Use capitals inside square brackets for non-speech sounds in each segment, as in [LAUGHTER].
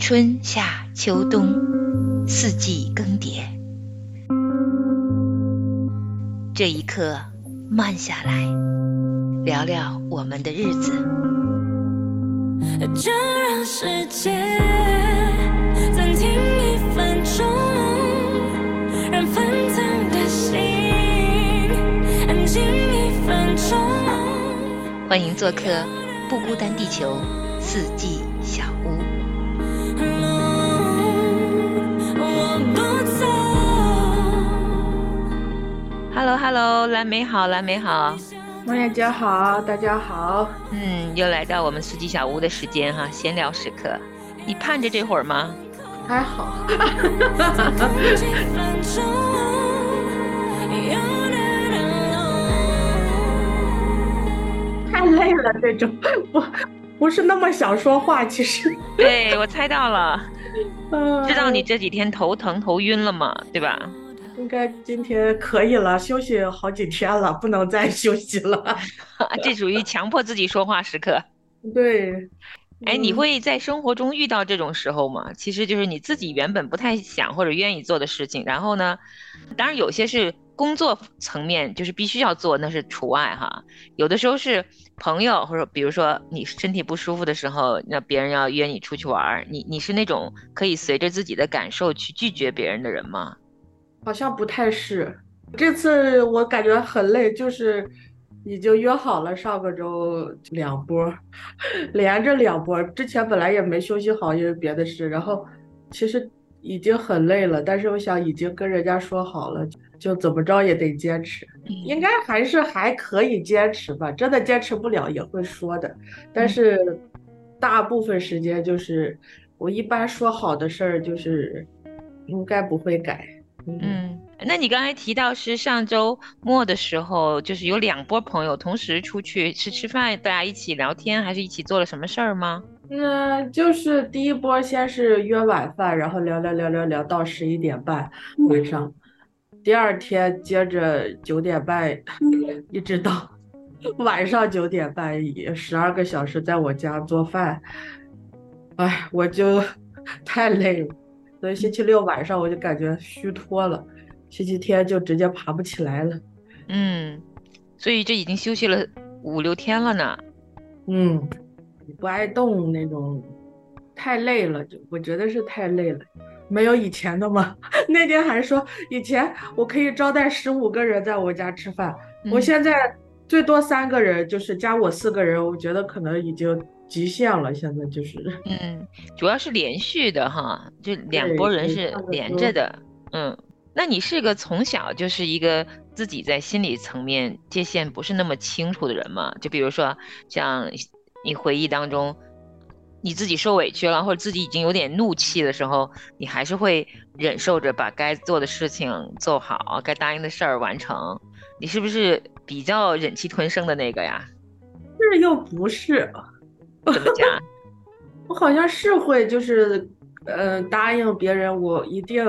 春夏秋冬，四季更迭。这一刻，慢下来，聊聊我们的日子。就让时间暂停一分钟，让纷腾的心安静一分钟。欢迎做客不孤单地球四季 Hello Hello，蓝莓好，蓝莓好。梦叶姐好，大家好。嗯，又来到我们四季小屋的时间哈，闲聊时刻。你盼着这会儿吗？还好，[LAUGHS] 太累了，这种不不是那么想说话，其实。对，我猜到了，[LAUGHS] 嗯知道你这几天头疼头晕了嘛，对吧？应该今天可以了，休息好几天了，不能再休息了。[LAUGHS] 这属于强迫自己说话时刻。对，哎，你嗯会在生活中遇到这种时候吗？其实就是你自己原本不太想或者愿意做的事情，然后呢，当然有些是工作层面，就是必须要做，那是除外哈。有的时候是朋友，或者比如说你身体不舒服的时候，那别人要约你出去玩，你你是那种可以随着自己的感受去拒绝别人的人吗？好像不太是。这次我感觉很累，就是已经约好了上个周两波，[LAUGHS] 连着两波。之前本来也没休息好，因为别的事，然后其实已经很累了，但是我想已经跟人家说好了，就怎么着也得坚持。应该还是还可以坚持吧，真的坚持不了也会说的，但是大部分时间就是我一般说好的事儿，就是应该不会改。嗯，嗯，那你刚才提到是上周末的时候，就是有两波朋友同时出去，是吃饭，大家一起聊天，还是一起做了什么事儿吗？嗯，就是第一波先是约晚饭，然后聊聊聊聊聊到十一点半晚上，第二天接着九点半一直到 [LAUGHS] 晚上九点半，也十二个小时在我家做饭，哎，我就 [LAUGHS] 太累了，所以星期六晚上我就感觉虚脱了，星期天就直接爬不起来了。嗯，所以这已经休息了五六天了呢。嗯，不爱动那种，太累了，就我觉得是太累了，没有以前的嘛。[LAUGHS] 那天还说以前我可以招待十五个人在我家吃饭，我嗯现在最多三个人，就是加我四个人，我觉得可能已经极限了。现在就是，嗯，主要是连续的哈，就两对拨人是连着的。嗯，那你是个从小就是一个自己在心理层面界限不是那么清楚的人吗？就比如说像你回忆当中，你自己受委屈了，或者自己已经有点怒气的时候，你还是会忍受着把该做的事情做好，该答应的事儿完成。你是不是比较忍气吞声的那个呀？是又不是，怎么讲？[LAUGHS] 我好像是会就是，呃，答应别人，我一定，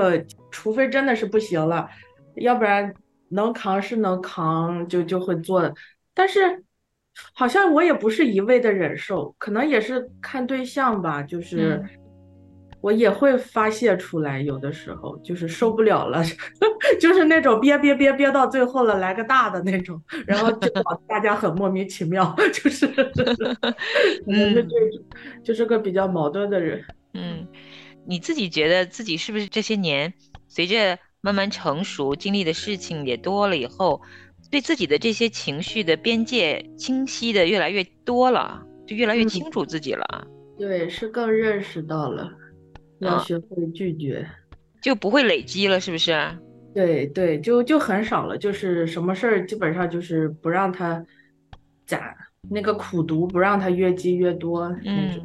除非真的是不行了，要不然能扛是能扛，就就会做的。但是好像我也不是一味的忍受，可能也是看对象吧，就是嗯我也会发泄出来，有的时候就是受不了了，[LAUGHS] 就是那种憋憋憋憋到最后了，来个大的那种，然后就搞大家很莫名其妙，[LAUGHS] 就是，[LAUGHS] 嗯这，就是个比较矛盾的人。嗯，你自己觉得自己是不是这些年随着慢慢成熟，经历的事情也多了以后，对自己的这些情绪的边界清晰的越来越多了，就越来越嗯。清楚自己了，对，是更认识到了，要啊学会拒绝。就不会累积了，是不是？对对，就就很少了，就是什么事儿基本上就是不让他攒那个苦读，不让他越积越多那种。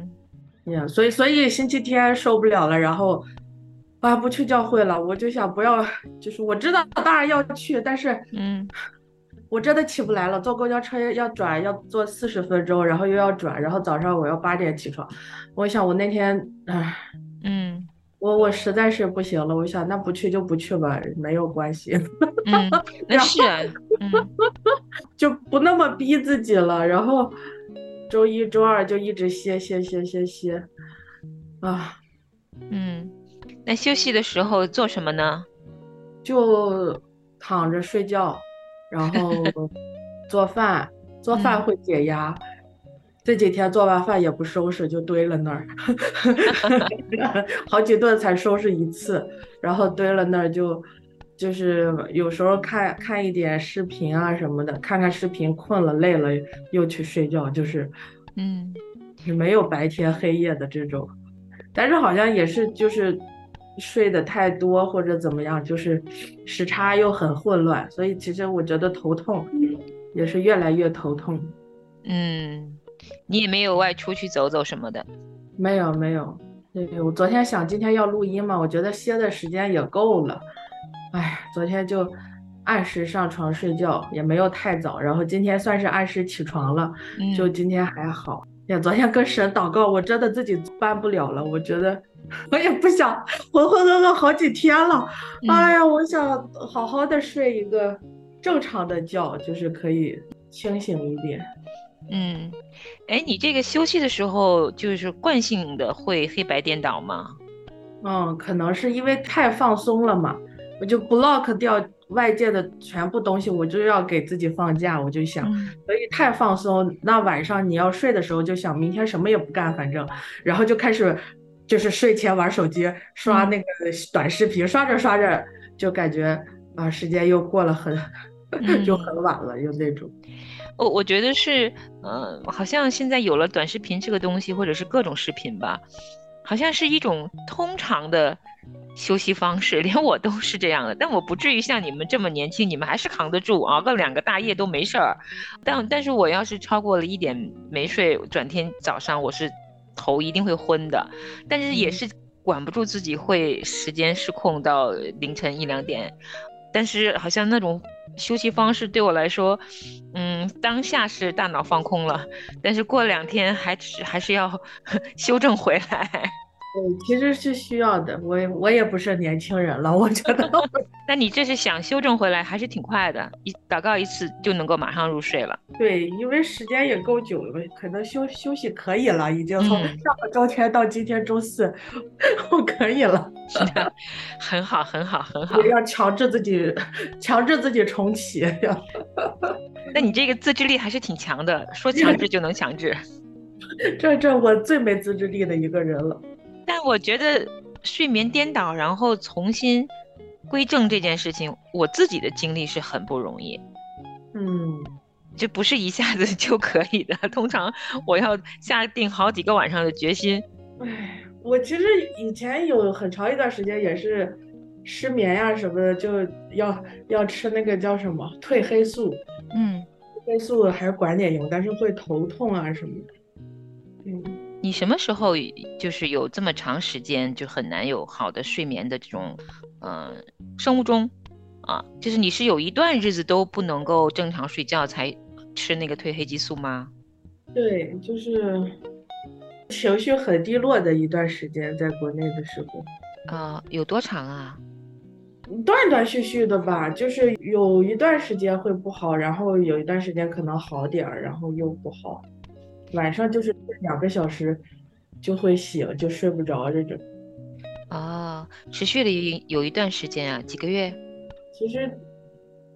嗯呀，所以所以星期天受不了了，然后啊不去教会了，我就想不要，就是我知道当然要去，但是嗯我真的起不来了，坐公交车要转要坐四十分钟，然后又要转，然后早上我要八点起床，我想我那天唉。嗯我我实在是不行了，我想那不去就不去吧，没有关系，[LAUGHS] 嗯，那是啊，嗯 [LAUGHS] 就不那么逼自己了。然后周一周二就一直歇歇歇歇歇，啊，嗯，那休息的时候做什么呢？就躺着睡觉，然后 [LAUGHS] 做饭，做饭嗯会解压。这几天做完饭也不收拾，就堆了那儿，[LAUGHS] 好几顿才收拾一次，然后堆了那儿就就是有时候看看一点视频啊什么的，看看视频困了累了又去睡觉，就是嗯。没有白天黑夜的这种，但是好像也是就是睡得太多或者怎么样，就是时差又很混乱，所以其实我觉得头痛也是越来越头痛。嗯，你也没有外出去走走什么的。没有没有，对，我昨天想今天要录音嘛，我觉得歇的时间也够了，哎，昨天就按时上床睡觉，也没有太早，然后今天算是按时起床了，嗯，就今天还好。呀，昨天跟神祷告，我真的自己办不了了，我觉得 [LAUGHS] 我也不想浑浑噩噩好几天了，嗯哎呀，我想好好的睡一个正常的觉，就是可以清醒一点。嗯，哎，你这个休息的时候，就是惯性的会黑白颠倒吗？嗯，可能是因为太放松了嘛，我就 block 掉外界的全部东西，我就要给自己放假，我就想，嗯所以太放松，那晚上你要睡的时候就想明天什么也不干，反正，然后就开始就是睡前玩手机，刷嗯那个短视频，刷着刷着就感觉啊，时间又过了很，[LAUGHS] 就嗯很晚了，又那种。我我觉得是，呃，好像现在有了短视频这个东西，或者是各种视频吧，好像是一种通常的休息方式，连我都是这样的。但我不至于像你们这么年轻，你们还是扛得住，熬个两个大夜都没事儿。但但是我要是超过了一点没睡，转天早上我是头一定会昏的，但是也嗯是管不住自己会时间失控到凌晨一两点。但是好像那种休息方式对我来说，嗯，当下是大脑放空了，但是过两天还是还是要 [LAUGHS] 修正回来。对，其实是需要的，我也我也不是年轻人了，我觉得 [LAUGHS] 那你这是想修正回来，还是挺快的，一祷告一次就能够马上入睡了。对，因为时间也够久了，可能休休息可以了，已经从嗯上个周天到今天周四，[LAUGHS] 我可以了。是的很好，很好，很好。要强制自己，强制自己重启。那你这个自制力还是挺强的，说强制 [LAUGHS] 就能强制。这这我最没自制力的一个人了。但我觉得睡眠颠倒，然后重新归正这件事情，我自己的经历是很不容易。嗯，这不是一下子就可以的，通常我要下定好几个晚上的决心。唉，我其实以前有很长一段时间也是失眠呀、什么的，就要要吃那个叫什么褪黑素，嗯，褪黑素还是管点用，但是会头痛啊什么的。嗯。你什么时候就是有这么长时间就很难有好的睡眠的这种，呃，生物钟啊？就是你是有一段日子都不能够正常睡觉才吃那个褪黑激素吗？对，就是情绪很低落的一段时间，在国内的时候，啊、有多长啊？断断续续的吧，就是有一段时间会不好，然后有一段时间可能好点儿，然后又不好。晚上就是睡两个小时就会醒，就睡不着这种。哦，持续了有有一段时间啊，几个月？其实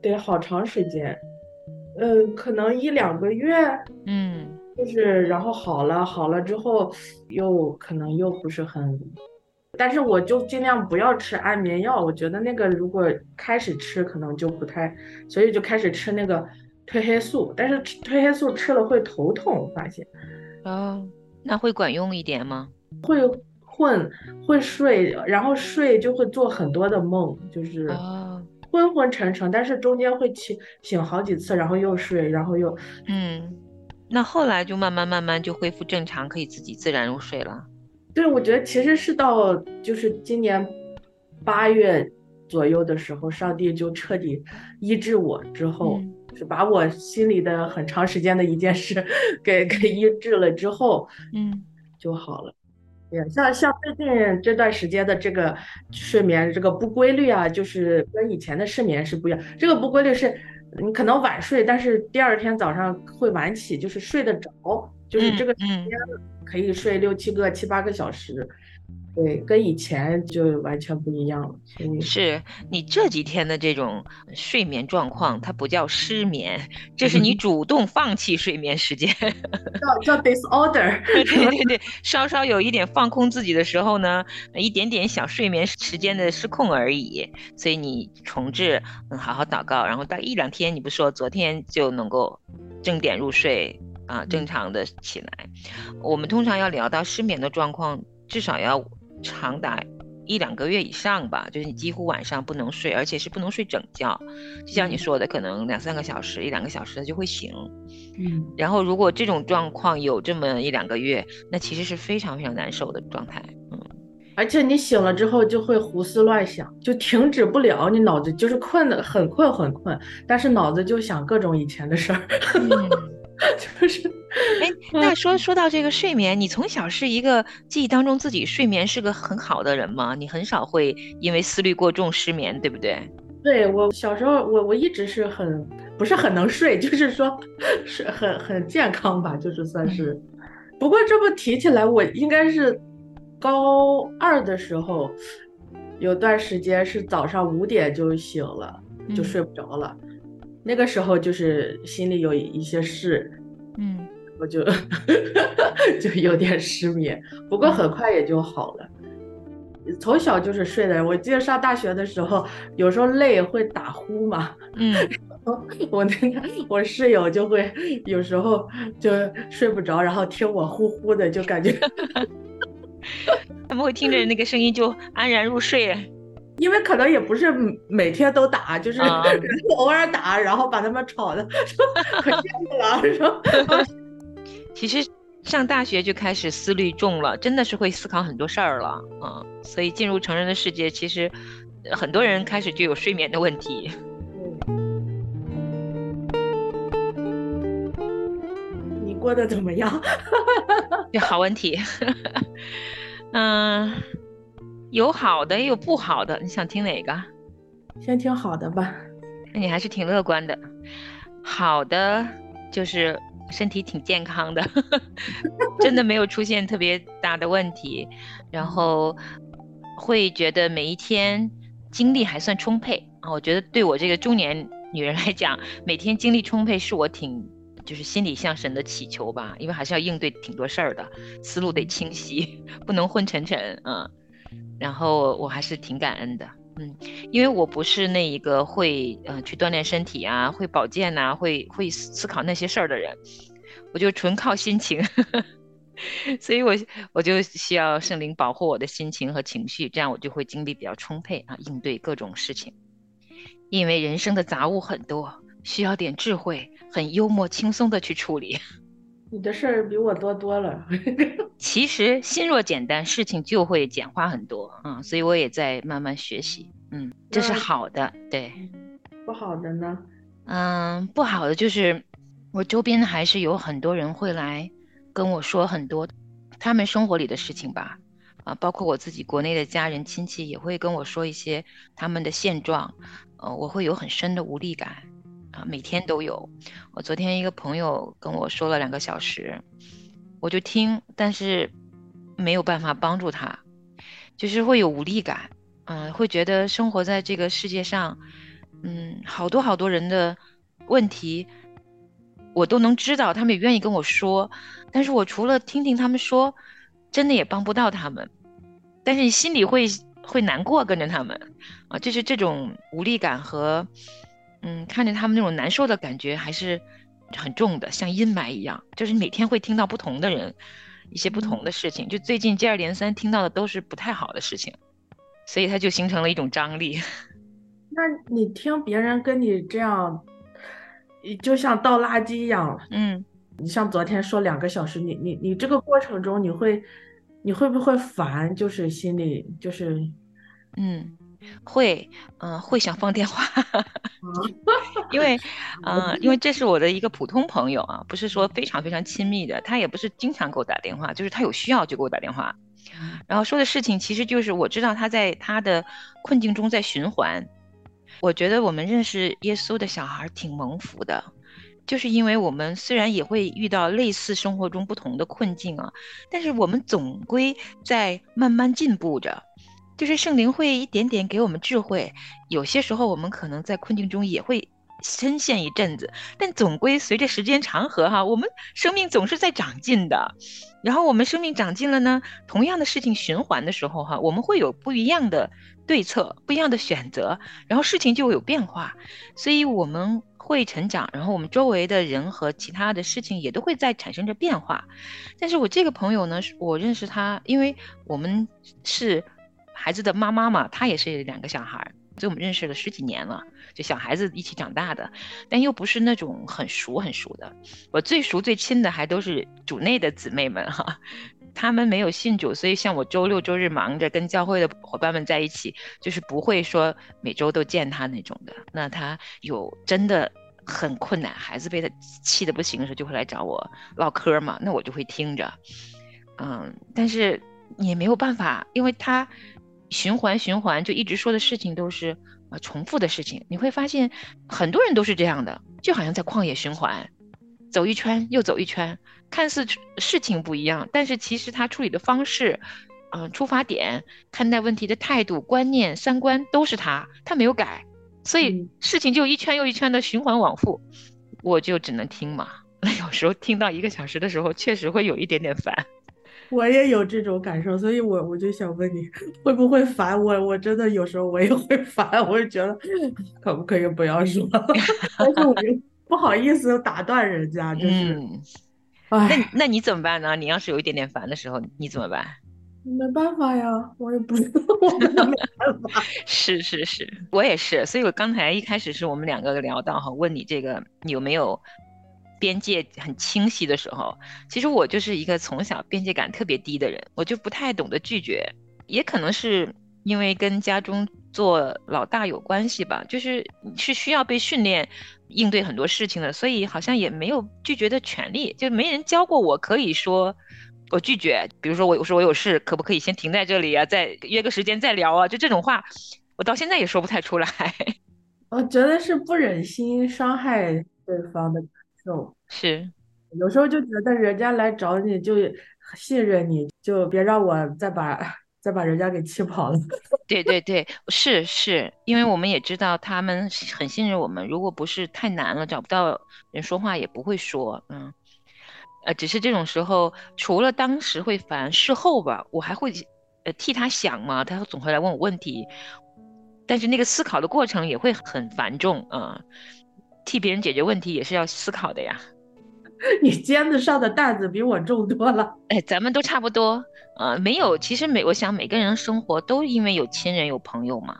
得好长时间，嗯，可能一两个月，嗯就是然后好了，好了之后又可能又不是很，但是我就尽量不要吃安眠药，我觉得那个如果开始吃可能就不太，所以就开始吃那个褪黑素，但是吃褪黑素吃了会头痛，我发现哦，那会管用一点吗？会困，会睡，然后睡就会做很多的梦，就是哦，昏昏沉沉，但是中间会起醒好几次，然后又睡，然后又嗯，那后来就慢慢慢慢就恢复正常，可以自己自然入睡了。对，我觉得其实是到就是今年八月左右的时候，上帝就彻底医治我之后，嗯是把我心里的很长时间的一件事 [LAUGHS] 给给医治了之后嗯就好了。也，像像最近这段时间的这个睡眠这个不规律啊，就是跟以前的失眠是不一样。这个不规律是你可能晚睡，但是第二天早上会晚起，就是睡得着，就是这个时嗯间可以睡六七个、七八个小时。对，跟以前就完全不一样了。是你这几天的这种睡眠状况，它不叫失眠，这是你主动放弃睡眠时间。[LAUGHS] 叫叫 disorder，对对对，稍稍有一点放空自己的时候呢，一点点小睡眠时间的失控而已。所以你重置，嗯，好好祷告，然后大概一两天，你不说昨天就能够正点入睡啊，正常的起来。我们通常要聊到失眠的状况，至少要。长达一两个月以上吧，就是你几乎晚上不能睡，而且是不能睡整觉，就像你说的，可能两三个小时、一两个小时它就会醒。嗯，然后如果这种状况有这么一两个月，那其实是非常非常难受的状态。嗯，而且你醒了之后就会胡思乱想，就停止不了，你脑子就是困的很困很困，但是脑子就想各种以前的事儿。[LAUGHS] [LAUGHS] 就是，哎，那说说到这个睡眠，你从小是一个记忆当中自己睡眠是个很好的人吗？你很少会因为思虑过重失眠，对不对？对我小时候，我我一直是很不是很能睡，[LAUGHS] 就是说是很很健康吧，就是算是。不过这么提起来，我应该是高二的时候，有段时间是早上五点就醒了，就睡不着了。那个时候就是心里有一些事，嗯，我就 [LAUGHS] 就有点失眠，不过很快也就好了。从小就是睡的，我记得上大学的时候，有时候累会打呼嘛，嗯，[LAUGHS] 我那个我室友就会有时候就睡不着，然后听我呼呼的，就感觉 [LAUGHS] 他们会听着那个声音就安然入睡。因为可能也不是每天都打，就是偶尔打，然后把他们吵的可羡慕了，说？[LAUGHS] 其实上大学就开始思虑重了，真的是会思考很多事儿了嗯。所以进入成人的世界，其实很多人开始就有睡眠的问题。[LAUGHS] 你过得怎么样？[LAUGHS] 好问题。嗯。有好的也有不好的，你想听哪个？先听好的吧。那你还是挺乐观的。好的就是身体挺健康的，[LAUGHS] 真的没有出现特别大的问题，然后会觉得每一天精力还算充沛啊。我觉得对我这个中年女人来讲，每天精力充沛是我挺就是心里向神的祈求吧，因为还是要应对挺多事儿的，思路得清晰，[LAUGHS] 不能昏沉沉啊。然后我还是挺感恩的，嗯，因为我不是那一个会呃去锻炼身体啊，会保健呐，会会思考那些事儿的人，我就纯靠心情，[LAUGHS] 所以我我就需要圣灵保护我的心情和情绪，这样我就会精力比较充沛啊，应对各种事情。因为人生的杂物很多，需要点智慧，很幽默轻松的去处理。你的事儿比我多多了。[LAUGHS] 其实心若简单，事情就会简化很多啊，所以我也在慢慢学习。嗯，这是好的。对，不好的呢？嗯，不好的就是我周边还是有很多人会来跟我说很多他们生活里的事情吧。啊，包括我自己国内的家人亲戚也会跟我说一些他们的现状。呃，我会有很深的无力感。每天都有。我昨天一个朋友跟我说了两个小时，我就听，但是没有办法帮助他，就是会有无力感，嗯，会觉得生活在这个世界上，嗯，好多好多人的问题，我都能知道，他们也愿意跟我说，但是我除了听听他们说，真的也帮不到他们，但是你心里会会难过，跟着他们，啊，就是这种无力感和。嗯，看着他们那种难受的感觉还是很重的，像阴霾一样。就是每天会听到不同的人一些不同的事情，就最近接二连三听到的都是不太好的事情，所以它就形成了一种张力。[LAUGHS] 那你听别人跟你这样，就像倒垃圾一样。嗯，你像昨天说两个小时，你你你这个过程中你会你会不会烦？就是心里就是，嗯。会，嗯，会想放电话，[LAUGHS] 因为，嗯，因为这是我的一个普通朋友啊，不是说非常非常亲密的，他也不是经常给我打电话，就是他有需要就给我打电话，然后说的事情其实就是我知道他在他的困境中在循环，我觉得我们认识耶稣的小孩挺蒙福的，就是因为我们虽然也会遇到类似生活中不同的困境啊，但是我们总归在慢慢进步着。就是圣灵会一点点给我们智慧，有些时候我们可能在困境中也会深陷一阵子，但总归随着时间长河哈，我们生命总是在长进的。然后我们生命长进了呢，同样的事情循环的时候哈，我们会有不一样的对策，不一样的选择，然后事情就会有变化，所以我们会成长，然后我们周围的人和其他的事情也都会在产生着变化。但是我这个朋友呢，我认识他，因为我们是。孩子的妈妈嘛，她也是两个小孩，所以我们认识了十几年了，就小孩子一起长大的，但又不是那种很熟很熟的。我最熟最亲的还都是主内的姊妹们哈，他们没有信主，所以像我周六周日忙着跟教会的伙伴们在一起，就是不会说每周都见他那种的。那他有真的很困难，孩子被他气得不行的时候，就会来找我唠嗑嘛，那我就会听着，嗯，但是也没有办法，因为他。循环循环，就一直说的事情都是啊重复的事情。你会发现，很多人都是这样的，就好像在旷野循环，走一圈又走一圈。看似事情不一样，但是其实他处理的方式，嗯，出发点、看待问题的态度、观念、三观都是他，他没有改，所以事情就一圈又一圈的循环往复。我就只能听嘛。那 [LAUGHS] 有时候听到一个小时的时候，确实会有一点点烦。我也有这种感受，所以我我就想问你，会不会烦我？我真的有时候我也会 [LAUGHS] 烦，我就觉得可不可以不要说？[LAUGHS] 但是我又不好意思打断人家，就是，那那你怎么办呢？你要是有一点点烦的时候，你怎么办？[LAUGHS] 没办法呀，我也不知道，我没办法。是是是，我也是，所以我刚才一开始是我们两个聊到哈，问你这个有没有？边界很清晰的时候，其实我就是一个从小边界感特别低的人，我就不太懂得拒绝，也可能是因为跟家中做老大有关系吧，就是是需要被训练应对很多事情的，所以好像也没有拒绝的权利，就没人教过我可以说我拒绝，比如说我我说我有事，可不可以先停在这里啊，再约个时间再聊啊，就这种话，我到现在也说不太出来。[LAUGHS] 我觉得是不忍心伤害对方的。是，有时候就觉得人家来找你就信任你，就别让我再把再把人家给气跑了。[LAUGHS] 对对对，是是，因为我们也知道他们很信任我们，如果不是太难了找不到人说话也不会说，嗯，呃，只是这种时候除了当时会烦，事后吧，我还会呃替他想嘛，他总会来问我问题，但是那个思考的过程也会很繁重啊。替别人解决问题也是要思考的呀。[LAUGHS] 你肩子上的担子比我重多了。[LAUGHS] 哎，咱们都差不多。呃，没有，其实每我想每个人生活都因为有亲人有朋友嘛，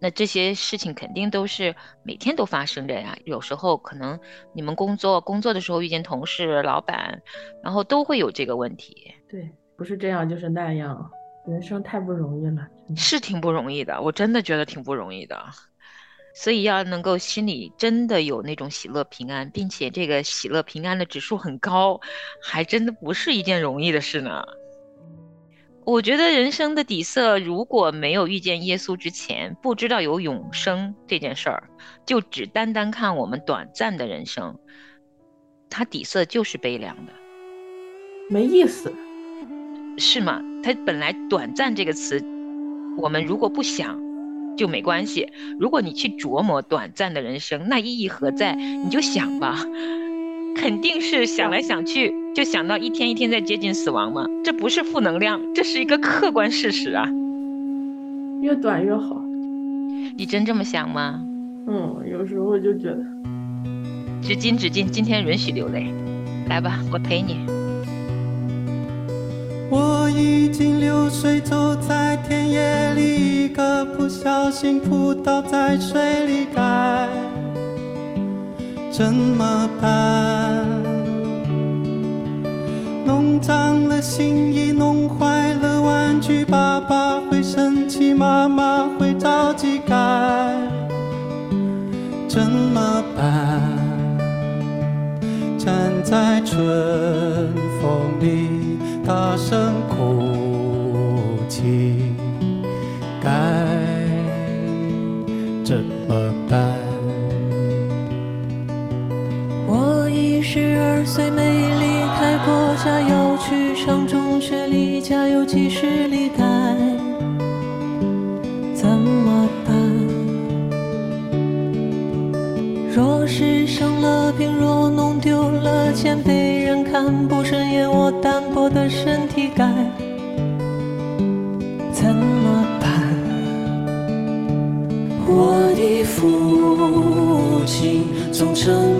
那这些事情肯定都是每天都发生着呀。有时候可能你们工作工作的时候遇见同事、老板，然后都会有这个问题。对，不是这样就是那样，人生太不容易了。是挺不容易的，我真的觉得挺不容易的。所以要能够心里真的有那种喜乐平安，并且这个喜乐平安的指数很高，还真的不是一件容易的事呢。我觉得人生的底色，如果没有遇见耶稣之前，不知道有永生这件事儿，就只单单看我们短暂的人生，它底色就是悲凉的，没意思，是吗？它本来“短暂”这个词，我们如果不想。就没关系。如果你去琢磨短暂的人生，那意义何在？你就想吧，肯定是想来想去，就想到一天一天在接近死亡嘛。这不是负能量，这是一个客观事实啊。越短越好。你真这么想吗？嗯，有时候就觉得。纸巾，纸巾，今天允许流泪。来吧，我陪你。我已经流水走在田野里，一个不小心扑倒在水里，该怎么办？弄脏了新衣，弄坏了玩具，爸爸会生气，妈妈会着急，该怎么办？站在春风里。大声哭泣该怎么办我已十二岁没离开过家要去上中学离家有几十里该怎么办？若是生了病若弄丢了钱被人看不顺的身体该怎么办？我的父亲总称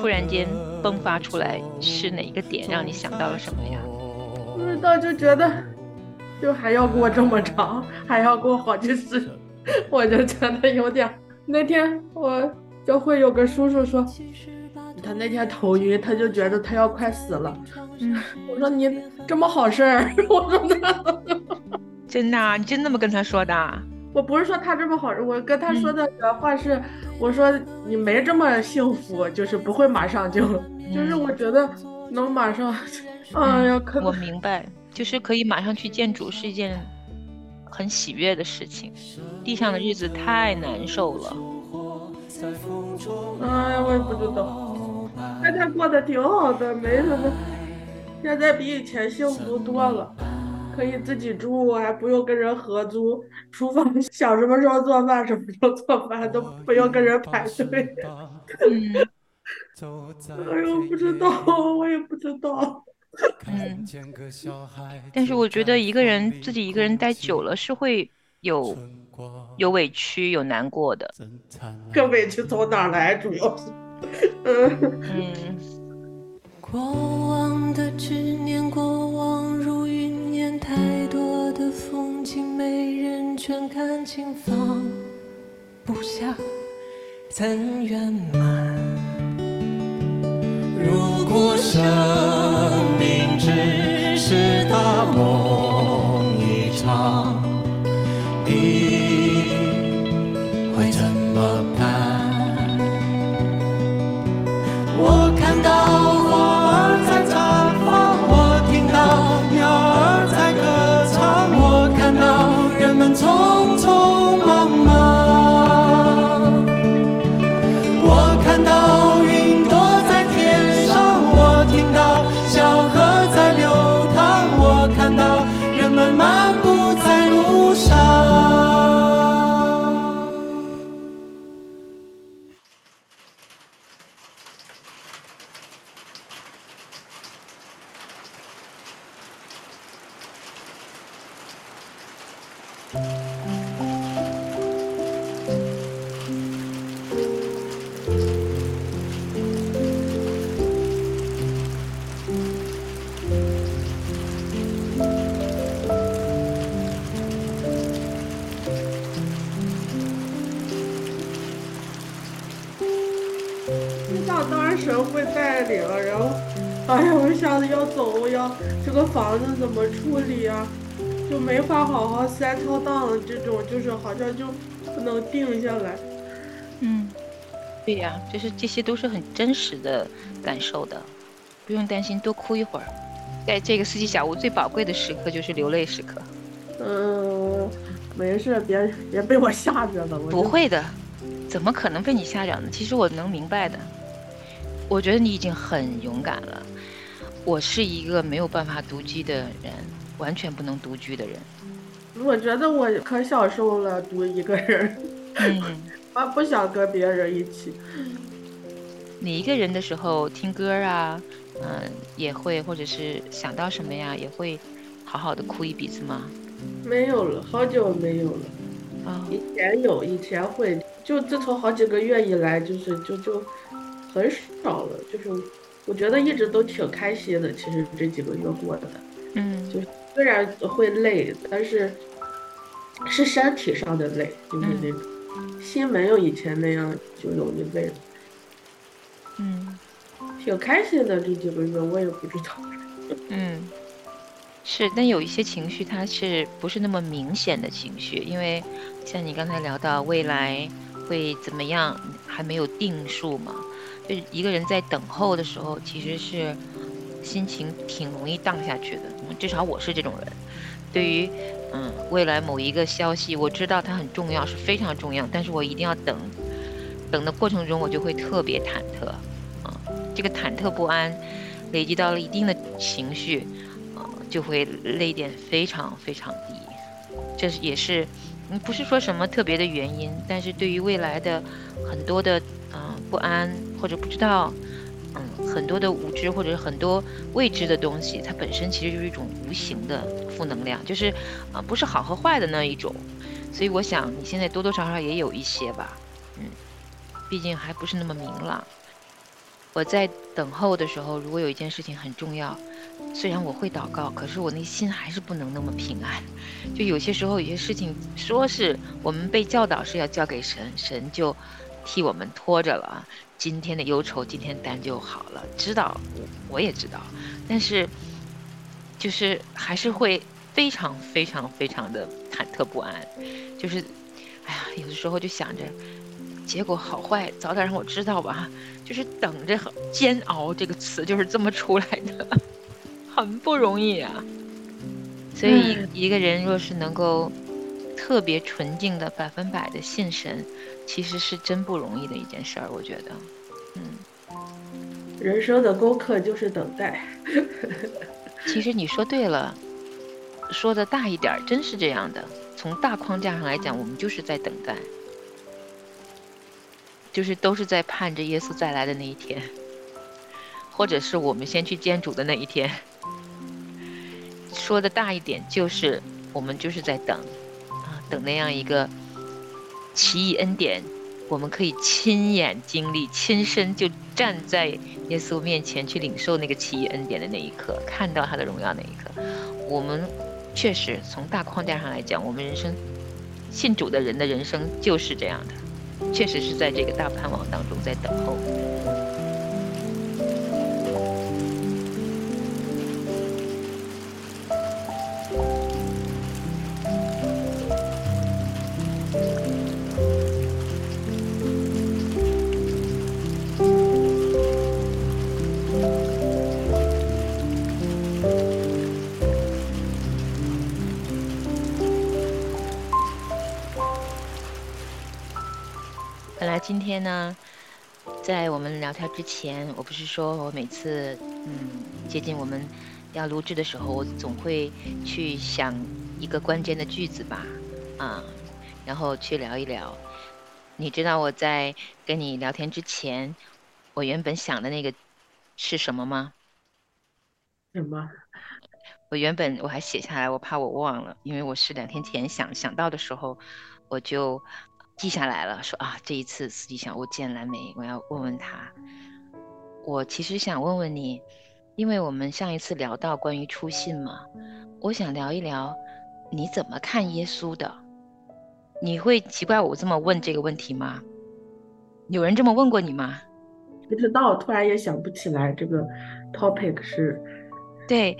突然间迸发出来，是哪一个点让你想到了什么呀？不知道就觉得，就还要过这么长，还要过好几次，[LAUGHS] 我就觉得有点。那天我就会有个叔叔说，他那天头晕，他就觉得他要快死了。嗯，我说你这么好事儿，[LAUGHS] 我说那 [LAUGHS] 真的啊、你真那么跟他说的啊？我不是说他这么好，我跟他说的原话是，我说你没这么幸福，就是不会马上就，就是我觉得能马上，哎呀，可我明白，就是可以马上去见主是一件很喜悦的事情。地上的日子太难受了。哎呀，我也不知道，但他过得挺好的，没什么，现在比以前幸福多了，可以自己住，还不用跟人合租，厨房 [LAUGHS] 想什么时候做饭什么时候做饭，都不用跟人排队。嗯哎呦，不知道，我也不知道。嗯，[LAUGHS] 但是我觉得一个人自己一个人待久了是会有有委屈有难过的。这委屈从哪来？主要是，嗯，嗯，过往的执念，过情没人劝，感情放不下，怎圆满？如果生命只。哎呀，我一下子要走，我要这个房子怎么处理啊？就没法好好 settle down，这种就是好像就不能定下来。嗯，对呀，就是这些都是很真实的感受的，不用担心，多哭一会儿。在这个四季小屋最宝贵的时刻就是流泪时刻。嗯，没事，别别被我吓着了。不，会的，怎么可能被你吓着呢？其实我能明白的，我觉得你已经很勇敢了。我是一个没有办法独居的人，完全不能独居的人。我觉得我可享受了独一个人，嗯，我 [LAUGHS] 不想跟别人一起。你一个人的时候听歌啊，嗯、也会，或者是想到什么呀，也会好好的哭一鼻子吗？没有了，好久没有了。啊、以前有，以前会，就自从好几个月以来，就是就就很少了。就是我觉得一直都挺开心的，其实这几个月过的，嗯就虽然会累，但是是身体上的累，就是那种、心没有以前那样就容易累了。嗯挺开心的这几个月，我也不知道。嗯，是，但有一些情绪它是不是那么明显的情绪？因为像你刚才聊到未来会怎么样，还没有定数嘛。就是一个人在等候的时候，其实是心情挺容易荡下去的。至少我是这种人。对于嗯未来某一个消息，我知道它很重要，是非常重要，但是我一定要等。等的过程中，我就会特别忐忑，啊、这个忐忑不安累积到了一定的情绪，呃，就会泪点非常非常低。这也是，嗯，不是说什么特别的原因，但是对于未来的很多的嗯、不安或者不知道，嗯，很多的无知或者是很多未知的东西，它本身其实就是一种无形的负能量，就是啊、不是好和坏的那一种。所以我想你现在多多少少也有一些吧，嗯，毕竟还不是那么明朗。我在等候的时候，如果有一件事情很重要，虽然我会祷告，可是我内心还是不能那么平安。就有些时候，有些事情说是我们被教导是要交给神，神就替我们拖着了啊。今天的忧愁今天担就好了，知道我我也知道，但是就是还是会非常非常非常的忐忑不安，就是哎呀，有的时候就想着。结果好坏早点让我知道吧，就是等着很煎熬这个词就是这么出来的，[LAUGHS] 很不容易啊。所以嗯一个人若是能够特别纯净的百分百的信神，其实是真不容易的一件事儿，我觉得。嗯，人生的功课就是等待。[LAUGHS] 其实你说对了，说的大一点儿，真是这样的。从大框架上来讲，我们就是在等待，就是都是在盼着耶稣再来的那一天，或者是我们先去见主的那一天。说的大一点，就是我们就是在等啊，等那样一个奇异恩典，我们可以亲眼经历、亲身就站在耶稣面前去领受那个奇异恩典的那一刻，看到他的荣耀那一刻，我们确实从大框架上来讲，我们人生信主的人的人生就是这样的，确实是在这个大盼望当中在等候。今天呢，在我们聊天之前，我不是说我每次嗯接近我们要录制的时候，我总会去想一个关键的句子吧，啊，然后去聊一聊。你知道我在跟你聊天之前，我原本想的那个是什么吗？什么？我原本我还写下来，我怕我忘了，因为我是两天前想想到的时候，我就记下来了，说啊，这一次司机想我见蓝莓，我要问问他。我其实想问问你，因为我们上一次聊到关于初信嘛，我想聊一聊你怎么看耶稣的。你会奇怪我这么问这个问题吗？有人这么问过你吗？不知道，突然也想不起来这个 topic 是对，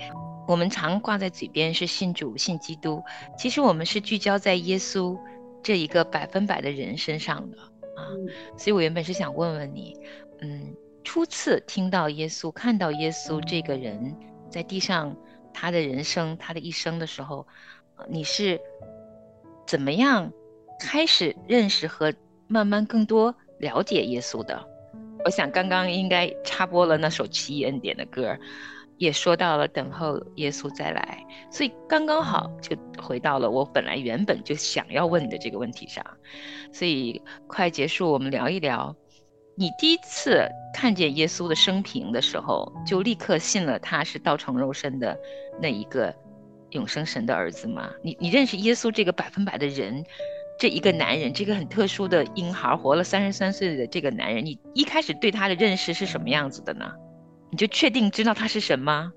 我们常挂在嘴边是信主、信基督，其实我们是聚焦在耶稣这一个百分百的人身上的啊。嗯所以我原本是想问问你，嗯，初次听到耶稣、看到耶稣这个人在地上他的人生、他的一生的时候，呃你是怎么样开始认识和慢慢更多了解耶稣的？我想刚刚应该插播了那首奇异恩典的歌儿，也说到了等候耶稣再来，所以刚刚好就回到了我本来原本就想要问的这个问题上。所以快结束，我们聊一聊，你第一次看见耶稣的生平的时候，就立刻信了他是道成肉身的那一个永生神的儿子吗？你你认识耶稣这个百分百的人？这一个男人，这个很特殊的婴孩，活了三十三岁的这个男人，你一开始对他的认识是什么样子的呢？你就确定知道它是什么？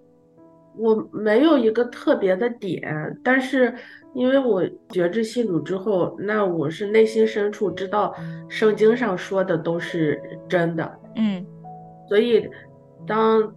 我没有一个特别的点，但是因为我觉知信主之后，那我是内心深处知道圣经上说的都是真的，嗯。所以当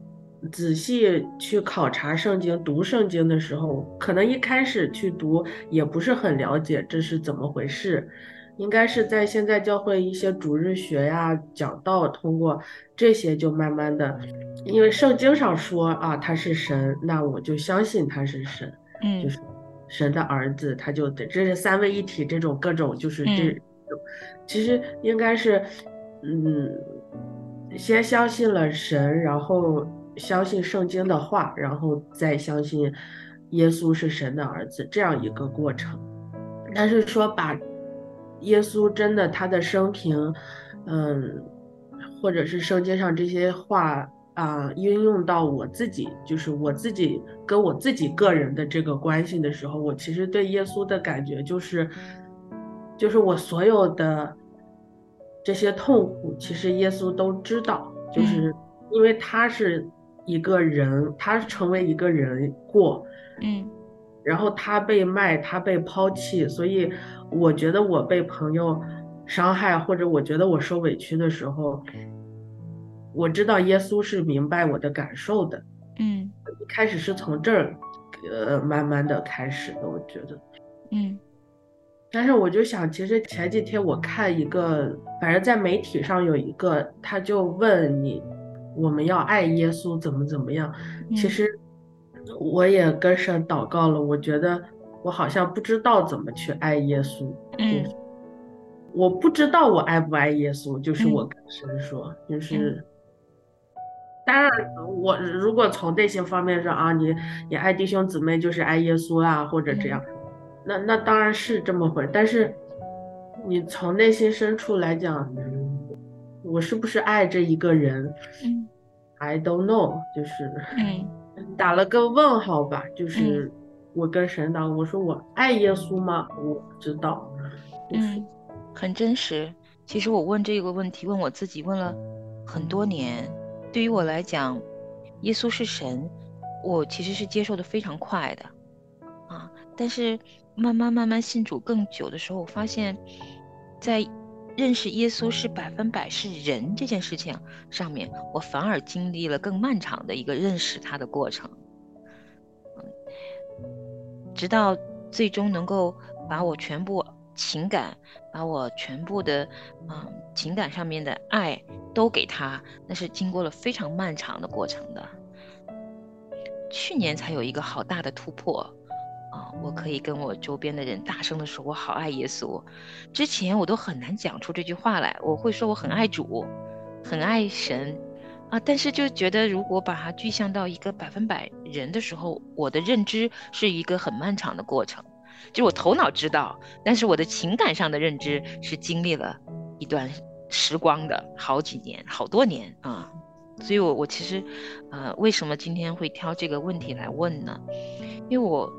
仔细去考察圣经、读圣经的时候，可能一开始去读也不是很了解这是怎么回事，应该是在现在教会一些主日学呀、讲道，通过这些就慢慢的，因为圣经上说啊他是神，那我就相信他是神，嗯。就是神的儿子，他就得这是三位一体这种各种就是这其实应该是，嗯，先相信了神，然后相信圣经的话，然后再相信耶稣是神的儿子这样一个过程。但是说把耶稣真的他的生平，嗯，或者是圣经上这些话啊，应用到我自己，就是我自己跟我自己个人的这个关系的时候，我其实对耶稣的感觉就是，就是我所有的这些痛苦，其实耶稣都知道，就是因为他是一个人，他成为一个人过，嗯。然后他被卖，他被抛弃，所以我觉得我被朋友伤害，或者我觉得我受委屈的时候，我知道耶稣是明白我的感受的。嗯一开始是从这儿，呃，慢慢的开始的，我觉得。嗯但是我就想，其实前几天我看一个，反正在媒体上有一个，他就问你，我们要爱耶稣怎么怎么样？其嗯实我也跟神祷告了，我觉得我好像不知道怎么去爱耶稣，嗯我不知道我爱不爱耶稣，就是嗯我跟神说，就是。当然，我如果从内心方面说啊，你你爱弟兄姊妹就是爱耶稣啊，或者这样，那那当然是这么回。但是你从内心深处来讲，我是不是爱这一个人嗯？I don't know，就是嗯打了个问号吧。就是我跟神祷，我说我爱耶稣吗？我不知道。嗯，很真实。其实我问这个问题，问我自己问了很多年。对于我来讲，耶稣是神，我其实是接受的非常快的啊。但是慢慢慢慢信主更久的时候，我发现，在认识耶稣是百分百是人这件事情上面，我反而经历了更漫长的一个认识他的过程。嗯，直到最终能够把我全部情感，把我全部的嗯情感上面的爱都给他，那是经过了非常漫长的过程的。去年才有一个好大的突破啊！我可以跟我周边的人大声的说，我好爱耶稣。之前我都很难讲出这句话来，我会说我很爱主，很爱神啊，但是就觉得如果把它具象到一个百分百人的时候，我的认知是一个很漫长的过程。就我头脑知道，但是我的情感上的认知是经历了一段时光的好几年、好多年啊。所以，我我其实，呃，为什么今天会挑这个问题来问呢？因为我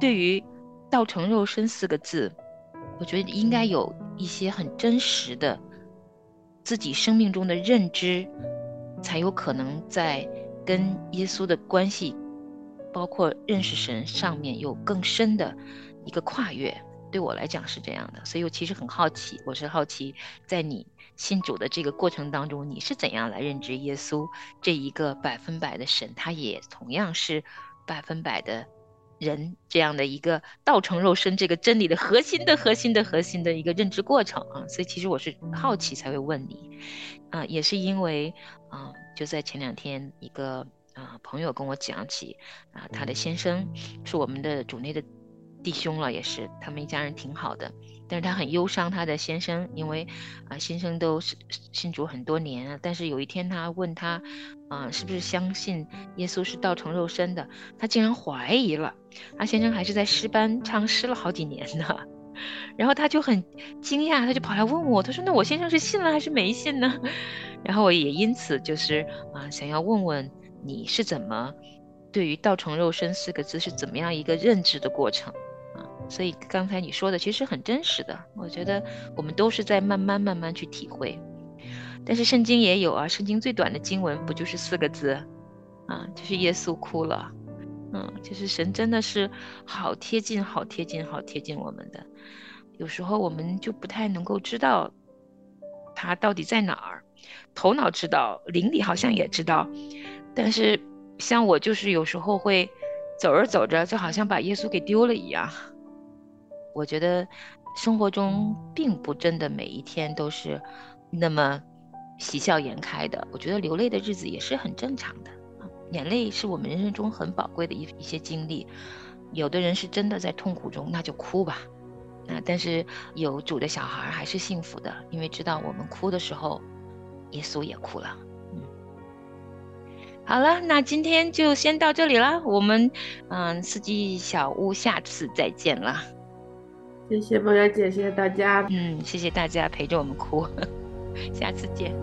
对于“道成肉身”四个字，我觉得应该有一些很真实的自己生命中的认知，才有可能在跟耶稣的关系，包括认识神上面有更深的一个跨越。对我来讲是这样的，所以我其实很好奇，我是好奇在你。信主的这个过程当中，你是怎样来认知耶稣这一个百分百的神？他也同样是百分百的人，这样的一个道成肉身这个真理的核心的核心的核心的一个认知过程啊！所以其实我是好奇才会问你，啊，也是因为啊，就在前两天，一个啊朋友跟我讲起啊，他的先生是我们的主内的弟兄了，也是他们一家人挺好的。但是他很忧伤，他的先生，因为啊，先生都是信主很多年了。但是有一天他问他，啊，是不是相信耶稣是道成肉身的？他竟然怀疑了。他先生还是在诗班唱诗了好几年呢。[LAUGHS] 然后他就很惊讶，他就跑来问我，他说：“那我先生是信了还是没信呢？” [LAUGHS] 然后我也因此就是啊，想要问问你是怎么对于道成肉身四个字是怎么样一个认知的过程啊。所以刚才你说的其实很真实的，我觉得我们都是在慢慢慢慢去体会。但是圣经也有啊，圣经最短的经文不就是四个字啊？就是耶稣哭了，嗯，就是神真的是好贴近、好贴近、好贴近我们的。有时候我们就不太能够知道他到底在哪儿，头脑知道，灵里好像也知道，但是像我就是有时候会走着走着，就好像把耶稣给丢了一样。我觉得生活中并不真的每一天都是那么喜笑颜开的。我觉得流泪的日子也是很正常的，眼泪是我们人生中很宝贵的一一些经历。有的人是真的在痛苦中，那就哭吧。啊，但是有主的小孩还是幸福的，因为知道我们哭的时候，耶稣也哭了。嗯，好了，那今天就先到这里了。我们嗯，四季小屋下次再见了。谢谢梦瑶姐，谢谢大家。嗯，谢谢大家陪着我们哭，[LAUGHS] 下次见。